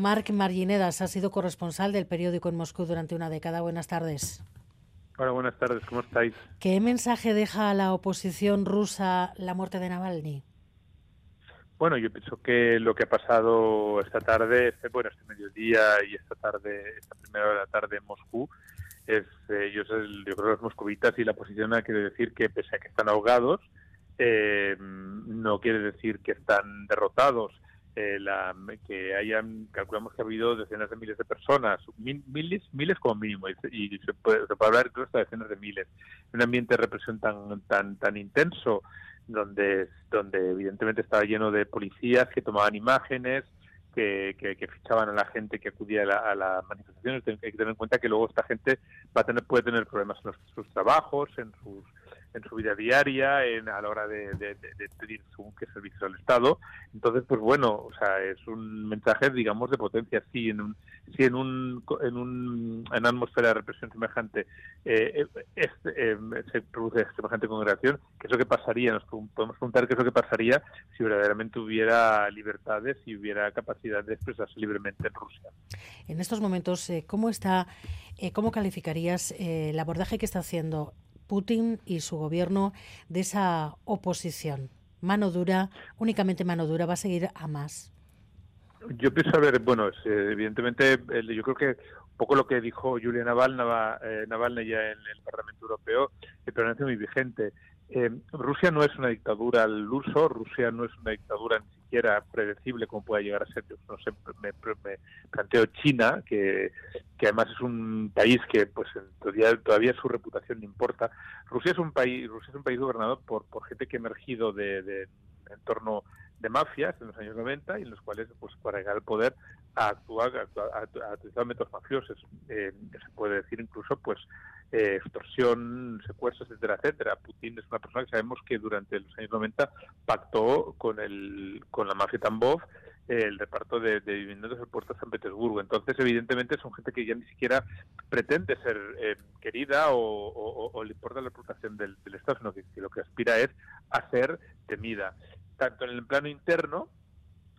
Marc Marginedas ha sido corresponsal del periódico en Moscú durante una década. Buenas tardes. Hola, buenas tardes, ¿cómo estáis? ¿Qué mensaje deja a la oposición rusa la muerte de Navalny? Bueno, yo pienso que lo que ha pasado esta tarde, este, bueno, este mediodía y esta tarde, esta primera hora de la tarde en Moscú, es, eh, yo, yo, creo que los moscovitas y la oposición quiere decir que pese a que están ahogados, eh, no quiere decir que están derrotados. Eh, la, que hayan, calculamos que ha habido decenas de miles de personas, miles, miles como mínimo, y, se, puede, se, puede, hablar incluso de decenas de miles. Un ambiente de represión tan, tan, tan intenso, donde, donde evidentemente estaba lleno de policías que tomaban imágenes, que, que, fichaban a la gente que acudía a, las manifestaciones. Hay que tener en cuenta que luego esta gente va a tener, puede tener problemas en sus trabajos, en sus en su vida diaria, en, a la hora de, pedir según qué servicios al Estado. Entonces, pues bueno, o sea, es un mensaje, digamos, de potencia. Si en un, si en un, en, un, en una atmósfera de represión semejante eh, eh, se produce semejante congregación, ¿qué es lo que pasaría? Nos podemos preguntar qué es lo que pasaría si verdaderamente hubiera libertades y hubiera capacidad de expresarse libremente en Rusia. En estos momentos, eh, ¿cómo está, cómo calificarías el abordaje que está haciendo Putin y su gobierno de esa oposición. Mano dura, únicamente mano dura, va a seguir a más. Yo pienso, a ver, bueno, evidentemente, yo creo que un poco lo que dijo Julia eh, Navalny ya en el Parlamento Europeo, que permanece muy vigente. Eh, Rusia no es una dictadura al uso, Rusia no es una dictadura ni siquiera predecible como pueda llegar a ser. No sé, me, planteo China, que, que, además es un país que pues todavía, todavía su reputación no importa. Rusia es un país, Rusia es un país gobernado por, gente que ha emergido de, de entorno de mafias en los años 90 y en los cuales pues para llegar al poder a actuar a, métodos mafiosos eh, se puede decir incluso pues eh, extorsión secuestros etcétera etcétera Putin es una persona que sabemos que durante los años 90 pactó con el con la mafia Tambov el reparto de, viviendas del puerto de San Petersburgo. Entonces, evidentemente, son gente que ya ni siquiera pretende ser eh, querida o, le importa la reputación del, Estado, sino que, lo que aspira es a ser temida tanto en el plano interno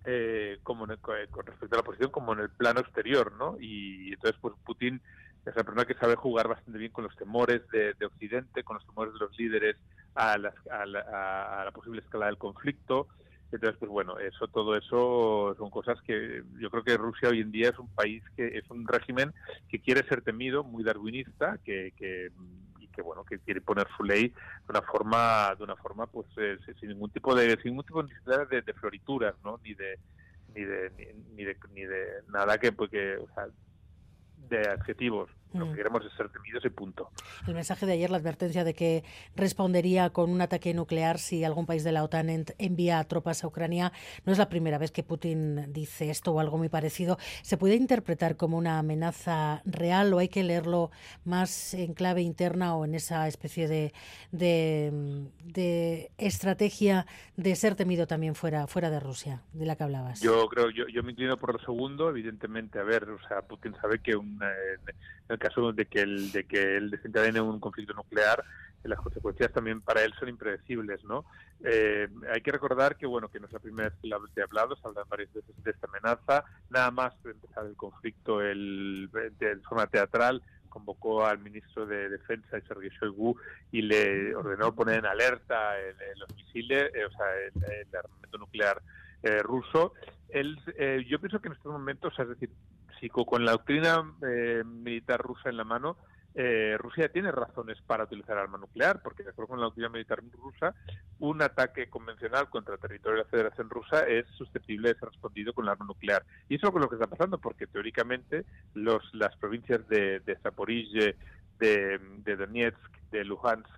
eh, como eh, con respecto a la oposición como en el plano exterior, ¿no? Y entonces, pues Putin es una persona que sabe jugar bastante bien con los temores de, Occidente, con los temores de los líderes a la, a, la, posible escala del conflicto. Entonces, pues bueno, eso, todo eso son cosas que yo creo que Rusia hoy en día es un país que es un régimen que quiere ser temido, muy darwinista, que, que que bueno que quiere poner su ley de una forma de una forma pues eh, sin ningún tipo de sin ningún tipo de, de, florituras no ni de ni de ni, de ni de nada que pues que o sea, de adjetivos lo que mm. queremos es ser temidos y punto. El mensaje de ayer, la advertencia de que respondería con un ataque nuclear si algún país de la OTAN envía tropas a Ucrania, no es la primera vez que Putin dice esto o algo muy parecido. ¿Se puede interpretar como una amenaza real o hay que leerlo más en clave interna o en esa especie de, de, estrategia de ser temido también fuera, fuera de Rusia, de la que hablabas? Yo creo, yo, yo me inclino por lo segundo, evidentemente. A ver, o sea, Putin sabe que un, el caso de que el de que él desencadene un conflicto nuclear, las consecuencias también para él son impredecibles, ¿no? Eh, hay que recordar que bueno que no es la primera vez que he hablado, se hablan varias veces de esta amenaza. Nada más empezar el conflicto, el, de forma teatral convocó al ministro de Defensa, Sergei Shoigu, y le ordenó poner en alerta los misiles, eh, o sea, el, armamento nuclear eh, ruso. Él, yo pienso que en estos momentos, es decir, con la doctrina eh, militar rusa en la mano, eh, Rusia tiene razones para utilizar arma nuclear, porque de acuerdo con la doctrina militar rusa, un ataque convencional contra el territorio de la Federación Rusa es susceptible de ser respondido con arma nuclear. Y eso es lo que está pasando, porque teóricamente los, las provincias de, de, de Donetsk, de Luhansk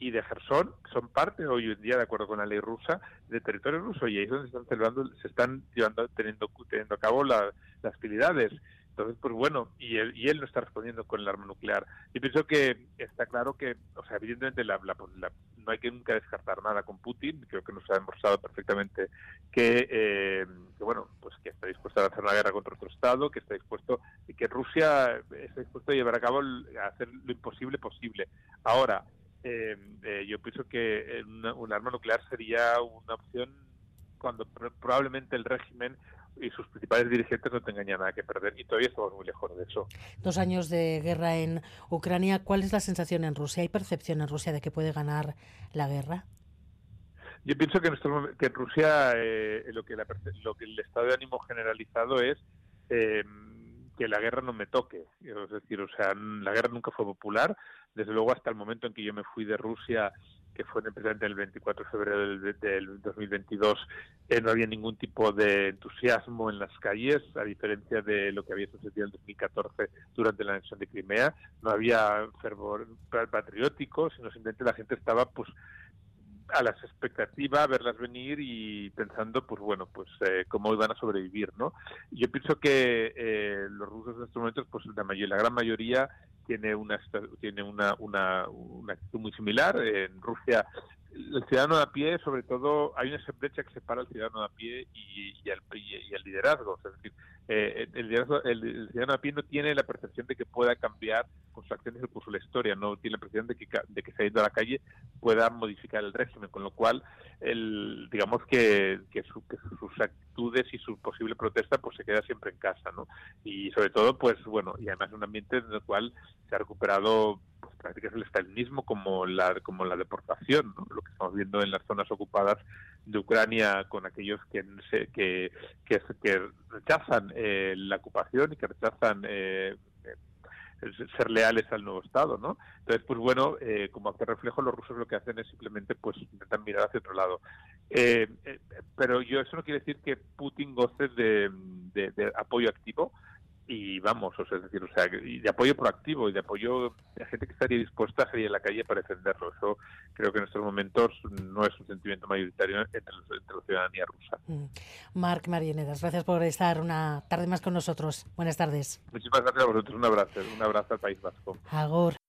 y de Gerson son parte hoy en día, de acuerdo con la ley rusa, del territorio ruso y ahí es donde se están celebrando, se están llevando, teniendo, teniendo a cabo las actividades. Entonces, pues bueno, y él, y él no está respondiendo con el arma nuclear. Y pienso que está claro que, o sea, evidentemente la, no hay que nunca descartar nada con Putin, creo que nos ha demostrado perfectamente que, eh, que, bueno, pues que está dispuesto a hacer una guerra contra otro Estado, que está dispuesto, y que Rusia está dispuesto a llevar a cabo, a hacer lo imposible posible. Ahora, eh, eh, yo pienso que un arma nuclear sería una opción cuando probablemente el régimen y sus principales dirigentes no tengan ya nada que perder y todavía estamos muy lejos de eso. Dos años de guerra en Ucrania. ¿Cuál es la sensación en Rusia? ¿Hay percepción en Rusia de que puede ganar la guerra? Yo pienso que en, que en Rusia eh, lo, que lo que el estado de ánimo generalizado es eh, que la guerra no me toque. Es decir, o sea, la guerra nunca fue popular. Desde luego, hasta el momento en que yo me fui de Rusia, que fue precisamente el 24 de febrero del, 2022, eh, no había ningún tipo de entusiasmo en las calles, a diferencia de lo que había sucedido en el 2014 durante la anexión de Crimea. No había fervor patriótico, sino simplemente la gente estaba, pues, a las expectativas, verlas venir y pensando, pues bueno, pues eh, cómo iban a sobrevivir, ¿no? Yo pienso que eh, los rusos en estos momentos, pues la, mayor, la gran mayoría tiene una tiene una, una, una actitud muy similar. En Rusia el ciudadano de a pie, sobre todo, hay una brecha que separa al ciudadano de a pie y, y, al, liderazgo. es decir, eh, el, el, ciudadano de a pie no tiene la percepción de que pueda cambiar con sus acciones el curso de la historia, no tiene la percepción de que, de que saliendo a la calle pueda modificar el régimen, con lo cual, el, digamos que, que, sus actitudes y su posible protesta pues se queda siempre en casa, ¿no? Y sobre todo, pues bueno, y además un ambiente en el cual se ha recuperado pues, prácticas del estalinismo como la, como la deportación, lo que estamos viendo en las zonas ocupadas de Ucrania con aquellos que, que, que, rechazan eh, la ocupación y que rechazan eh, ser leales al nuevo Estado, ¿no? Entonces, pues bueno, eh, como hace reflejo, los rusos lo que hacen es simplemente, pues, intentan mirar hacia otro lado. pero yo eso no quiere decir que Putin goce de apoyo activo, y vamos, o sea, es decir, o sea, y de apoyo proactivo y de apoyo de gente que estaría dispuesta a salir en la calle para defenderlo. Eso creo que en estos momentos no es un sentimiento mayoritario entre, la ciudadanía rusa. Mm. Marc Marienedas, gracias por estar una tarde más con nosotros. Buenas tardes. Muchísimas gracias a vosotros. Un abrazo, un abrazo al País Vasco. Agor.